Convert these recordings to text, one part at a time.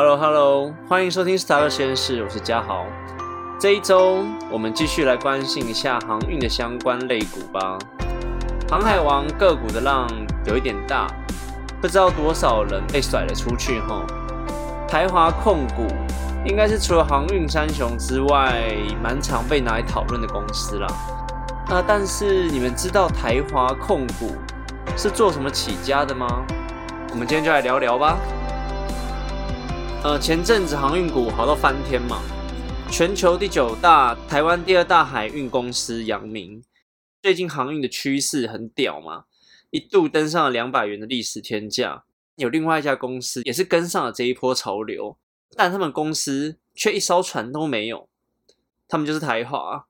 Hello Hello，欢迎收听 Star 实验室，我是嘉豪。这一周我们继续来关心一下航运的相关类股吧。航海王个股的浪有一点大，不知道多少人被甩了出去哈。台华控股应该是除了航运三雄之外，蛮常被拿来讨论的公司啦。那但是你们知道台华控股是做什么起家的吗？我们今天就来聊聊吧。呃，前阵子航运股好到翻天嘛，全球第九大、台湾第二大海运公司阳明，最近航运的趋势很屌嘛，一度登上了两百元的历史天价。有另外一家公司也是跟上了这一波潮流，但他们公司却一艘船都没有，他们就是台华。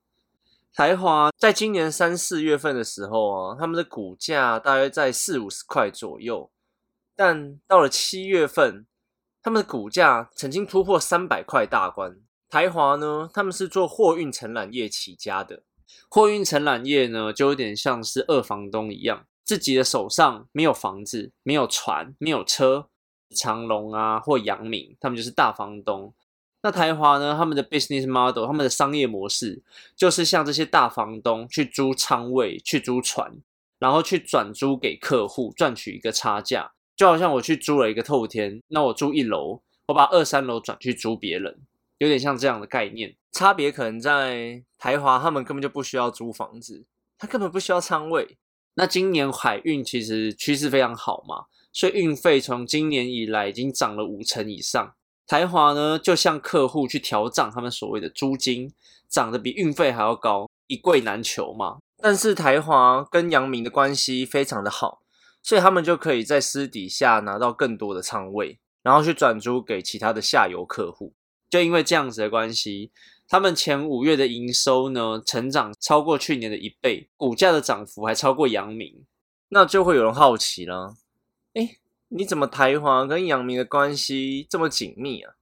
台华在今年三四月份的时候啊，他们的股价大约在四五十块左右，但到了七月份。他们的股价曾经突破三百块大关。台华呢，他们是做货运承揽业起家的。货运承揽业呢，就有点像是二房东一样，自己的手上没有房子、没有船、没有车。长隆啊，或阳明，他们就是大房东。那台华呢，他们的 business model，他们的商业模式，就是像这些大房东去租仓位、去租船，然后去转租给客户，赚取一个差价。就好像我去租了一个透天，那我住一楼，我把二三楼转去租别人，有点像这样的概念。差别可能在台华，他们根本就不需要租房子，他根本不需要仓位。那今年海运其实趋势非常好嘛，所以运费从今年以来已经涨了五成以上。台华呢，就向客户去调涨他们所谓的租金，涨得比运费还要高，一贵难求嘛。但是台华跟阳明的关系非常的好。所以他们就可以在私底下拿到更多的仓位，然后去转租给其他的下游客户。就因为这样子的关系，他们前五月的营收呢，成长超过去年的一倍，股价的涨幅还超过阳明。那就会有人好奇了，哎，你怎么台华跟阳明的关系这么紧密啊？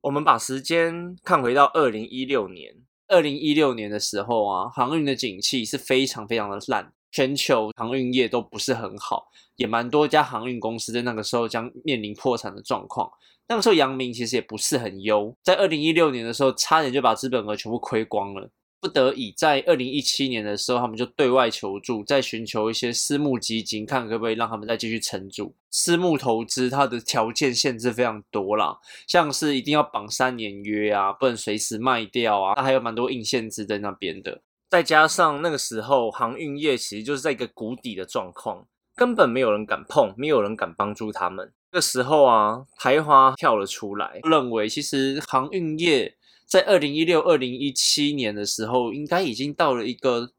我们把时间看回到二零一六年，二零一六年的时候啊，航运的景气是非常非常的烂。全球航运业都不是很好，也蛮多家航运公司在那个时候将面临破产的状况。那个时候，阳明其实也不是很优，在二零一六年的时候，差点就把资本额全部亏光了。不得已，在二零一七年的时候，他们就对外求助，在寻求一些私募基金，看可不可以让他们再继续撑住。私募投资它的条件限制非常多啦，像是一定要绑三年约啊，不能随时卖掉啊，那还有蛮多硬限制在那边的。再加上那个时候航运业其实就是在一个谷底的状况，根本没有人敢碰，没有人敢帮助他们。这时候啊，台华跳了出来，认为其实航运业在二零一六、二零一七年的时候，应该已经到了一个，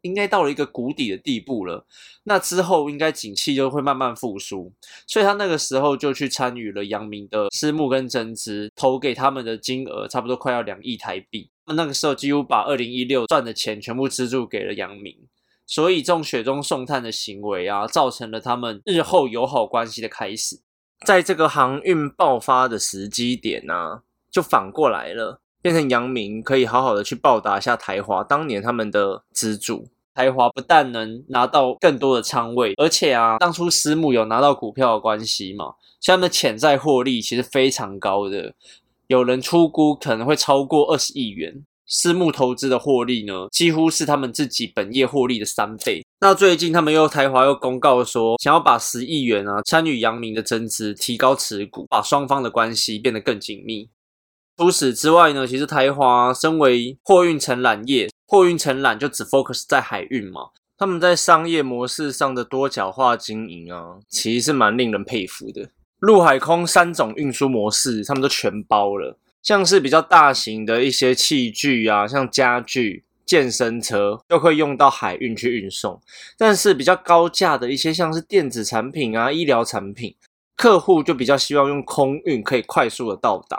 应该到了一个谷底的地步了。那之后应该景气就会慢慢复苏，所以他那个时候就去参与了阳明的私募跟增资，投给他们的金额差不多快要两亿台币。那个时候几乎把二零一六赚的钱全部资助给了杨明，所以这种雪中送炭的行为啊，造成了他们日后友好关系的开始。在这个航运爆发的时机点呢，就反过来了，变成杨明可以好好的去报答一下台华当年他们的资助。台华不但能拿到更多的仓位，而且啊，当初私募有拿到股票的关系嘛，他们的潜在获利其实非常高的。有人出估可能会超过二十亿元，私募投资的获利呢，几乎是他们自己本业获利的三倍。那最近他们又台华又公告说，想要把十亿元啊参与阳明的增资，提高持股，把双方的关系变得更紧密。除此之外呢，其实台华身为货运承揽业，货运承揽就只 focus 在海运嘛，他们在商业模式上的多角化经营啊，其实是蛮令人佩服的。陆海空三种运输模式，他们都全包了。像是比较大型的一些器具啊，像家具、健身车，都会用到海运去运送。但是比较高价的一些，像是电子产品啊、医疗产品，客户就比较希望用空运，可以快速的到达。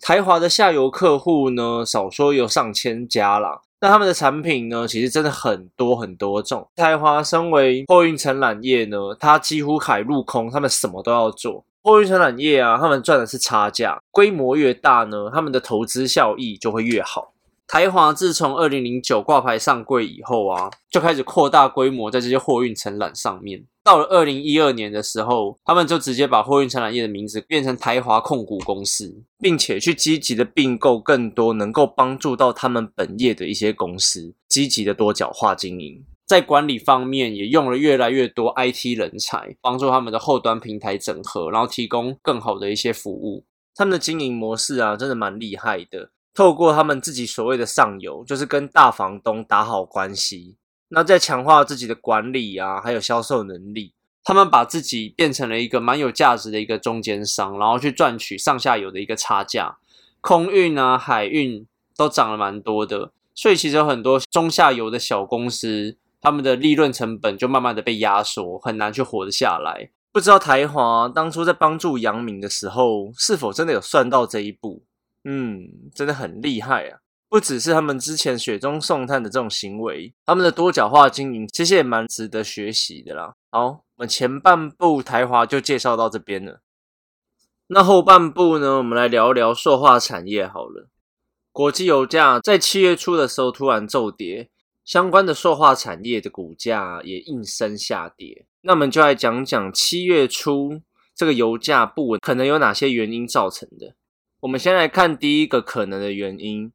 台华的下游客户呢，少说有上千家啦。那他们的产品呢，其实真的很多很多种。台华身为货运承揽业呢，它几乎海陆空，他们什么都要做。货运承揽业啊，他们赚的是差价，规模越大呢，他们的投资效益就会越好。台华自从二零零九挂牌上柜以后啊，就开始扩大规模在这些货运承揽上面。到了二零一二年的时候，他们就直接把货运承揽业的名字变成台华控股公司，并且去积极的并购更多能够帮助到他们本业的一些公司，积极的多角化经营。在管理方面也用了越来越多 IT 人才，帮助他们的后端平台整合，然后提供更好的一些服务。他们的经营模式啊，真的蛮厉害的。透过他们自己所谓的上游，就是跟大房东打好关系，那再强化自己的管理啊，还有销售能力。他们把自己变成了一个蛮有价值的一个中间商，然后去赚取上下游的一个差价。空运啊、海运都涨了蛮多的，所以其实有很多中下游的小公司。他们的利润成本就慢慢的被压缩，很难去活得下来。不知道台华当初在帮助杨明的时候，是否真的有算到这一步？嗯，真的很厉害啊！不只是他们之前雪中送炭的这种行为，他们的多角化经营其实也蛮值得学习的啦。好，我们前半部台华就介绍到这边了。那后半部呢，我们来聊聊塑化产业好了。国际油价在七月初的时候突然骤跌。相关的塑化产业的股价也应声下跌。那我们就来讲讲七月初这个油价不稳可能有哪些原因造成的。我们先来看第一个可能的原因。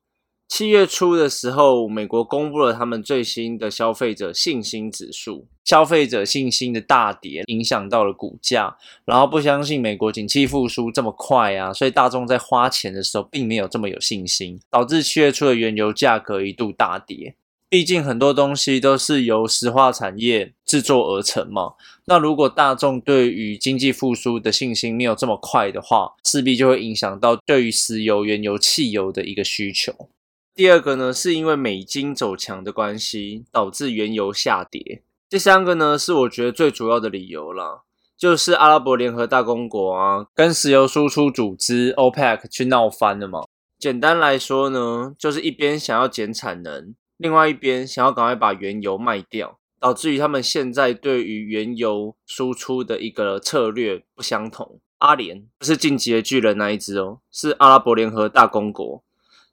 七月初的时候，美国公布了他们最新的消费者信心指数，消费者信心的大跌影响到了股价，然后不相信美国景气复苏这么快啊，所以大众在花钱的时候并没有这么有信心，导致七月初的原油价格一度大跌。毕竟很多东西都是由石化产业制作而成嘛。那如果大众对于经济复苏的信心没有这么快的话，势必就会影响到对于石油、原油、汽油的一个需求。第二个呢，是因为美金走强的关系，导致原油下跌。第三个呢，是我觉得最主要的理由啦，就是阿拉伯联合大公国啊，跟石油输出组织 OPEC 去闹翻了嘛。简单来说呢，就是一边想要减产能。另外一边想要赶快把原油卖掉，导致于他们现在对于原油输出的一个策略不相同。阿联不是晋级的巨人那一只哦，是阿拉伯联合大公国。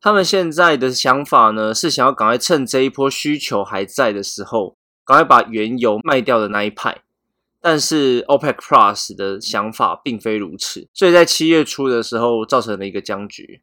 他们现在的想法呢，是想要赶快趁这一波需求还在的时候，赶快把原油卖掉的那一派。但是 OPEC Plus 的想法并非如此，所以在七月初的时候造成了一个僵局。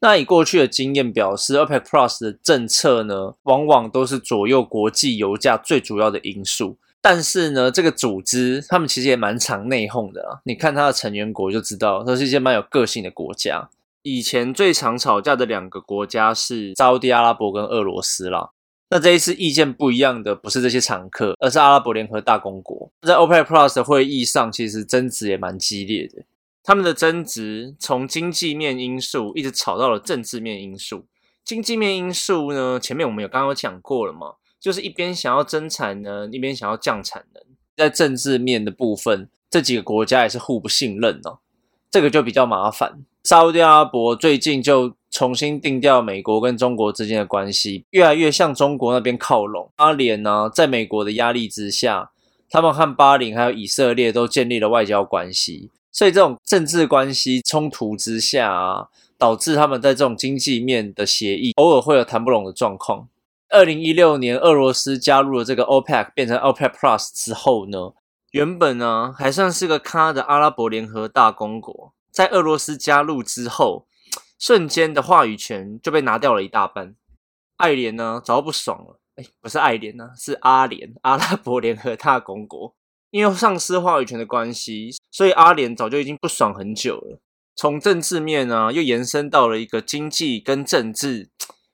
那以过去的经验表示，OPEC Plus 的政策呢，往往都是左右国际油价最主要的因素。但是呢，这个组织他们其实也蛮常内讧的。你看它的成员国就知道，都是一些蛮有个性的国家。以前最常吵架的两个国家是沙地阿拉伯跟俄罗斯啦。那这一次意见不一样的不是这些常客，而是阿拉伯联合大公国。在 OPEC Plus 的会议上，其实争执也蛮激烈的。他们的争执从经济面因素一直吵到了政治面因素。经济面因素呢，前面我们有刚刚讲过了嘛，就是一边想要增产能，一边想要降产能。在政治面的部分，这几个国家也是互不信任哦，这个就比较麻烦。沙特阿拉伯最近就重新定调美国跟中国之间的关系，越来越向中国那边靠拢。阿联呢，在美国的压力之下，他们和巴林还有以色列都建立了外交关系。所以这种政治关系冲突之下啊，导致他们在这种经济面的协议偶尔会有谈不拢的状况。二零一六年，俄罗斯加入了这个 OPEC，变成 OPEC Plus 之后呢，原本呢还算是个咖的阿拉伯联合大公国，在俄罗斯加入之后，瞬间的话语权就被拿掉了一大半。爱联呢早不爽了，哎，不是爱联呢，是阿联，阿拉伯联合大公国。因为丧失话语权的关系，所以阿联早就已经不爽很久了。从政治面呢，又延伸到了一个经济跟政治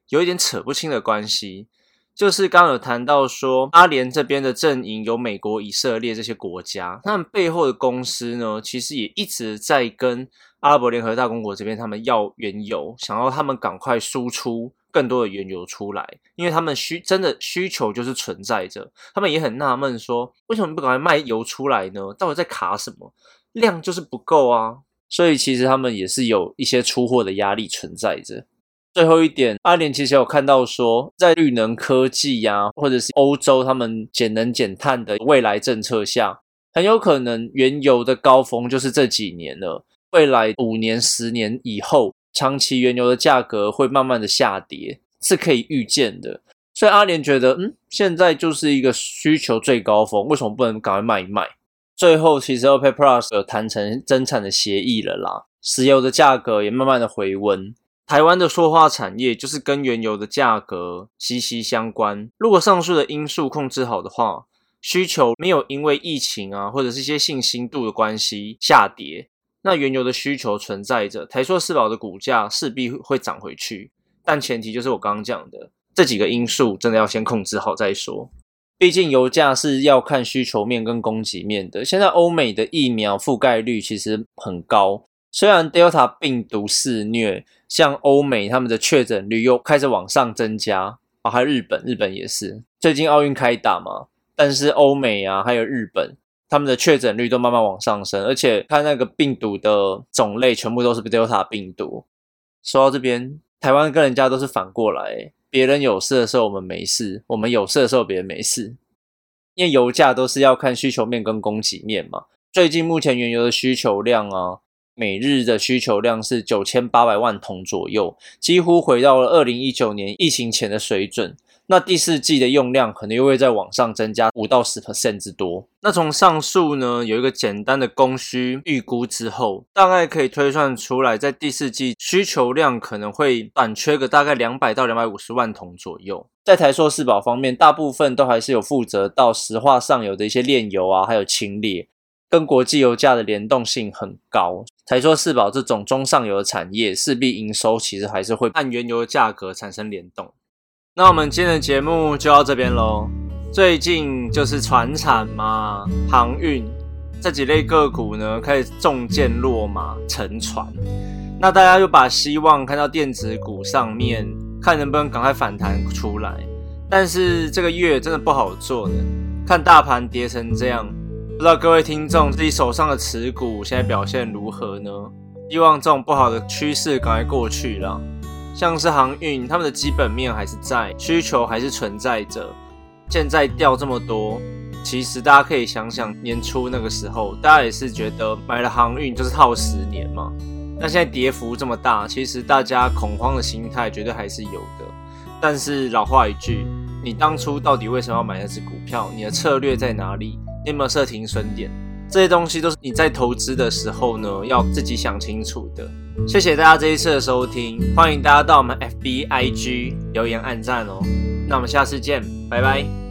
有一点扯不清的关系。就是刚刚有谈到说，阿联这边的阵营有美国、以色列这些国家，他们背后的公司呢，其实也一直在跟阿拉伯联合大公国这边他们要原油，想要他们赶快输出。更多的原油出来，因为他们需真的需求就是存在着，他们也很纳闷说，为什么不赶快卖油出来呢？到底在卡什么？量就是不够啊！所以其实他们也是有一些出货的压力存在着。最后一点，阿联其实有看到说，在绿能科技呀，或者是欧洲他们减能减碳的未来政策下，很有可能原油的高峰就是这几年了。未来五年、十年以后。长期原油的价格会慢慢的下跌，是可以预见的。所以阿联觉得，嗯，现在就是一个需求最高峰，为什么不能赶快卖一卖？最后其实 OPEC Plus 有谈成增产的协议了啦，石油的价格也慢慢的回温。台湾的塑化产业就是跟原油的价格息息相关。如果上述的因素控制好的话，需求没有因为疫情啊或者是一些信心度的关系下跌，那原油的需求存在着，台塑四宝的股价势必会涨回去。但前提就是我刚刚讲的。这几个因素真的要先控制好再说，毕竟油价是要看需求面跟供给面的。现在欧美的疫苗覆盖率其实很高，虽然 Delta 病毒肆虐，像欧美他们的确诊率又开始往上增加啊，还有日本，日本也是最近奥运开打嘛，但是欧美啊还有日本，他们的确诊率都慢慢往上升，而且看那个病毒的种类全部都是 Delta 病毒。说到这边，台湾跟人家都是反过来。别人有事的时候，我们没事；我们有事的时候，别人没事。因为油价都是要看需求面跟供给面嘛。最近目前原油的需求量啊，每日的需求量是九千八百万桶左右，几乎回到了二零一九年疫情前的水准。那第四季的用量可能又会在往上增加五到十 percent 之多。那从上述呢有一个简单的供需预估之后，大概可以推算出来，在第四季需求量可能会短缺个大概两百到两百五十万桶左右。在台塑四宝方面，大部分都还是有负责到石化上游的一些炼油啊，还有轻炼，跟国际油价的联动性很高。台塑四宝这种中上游的产业，势必营收其实还是会按原油的价格产生联动。那我们今天的节目就到这边喽。最近就是船产嘛，航运这几类个股呢，开始重剑落马沉船。那大家就把希望看到电子股上面，看能不能赶快反弹出来。但是这个月真的不好做呢，看大盘跌成这样，不知道各位听众自己手上的持股现在表现如何呢？希望这种不好的趋势赶快过去了。像是航运，他们的基本面还是在，需求还是存在着。现在掉这么多，其实大家可以想想年初那个时候，大家也是觉得买了航运就是套十年嘛。那现在跌幅这么大，其实大家恐慌的心态绝对还是有的。但是老话一句，你当初到底为什么要买那只股票？你的策略在哪里？你有没有设停损点？这些东西都是你在投资的时候呢，要自己想清楚的。谢谢大家这一次的收听，欢迎大家到我们 FB IG 留言按赞哦。那我们下次见，拜拜。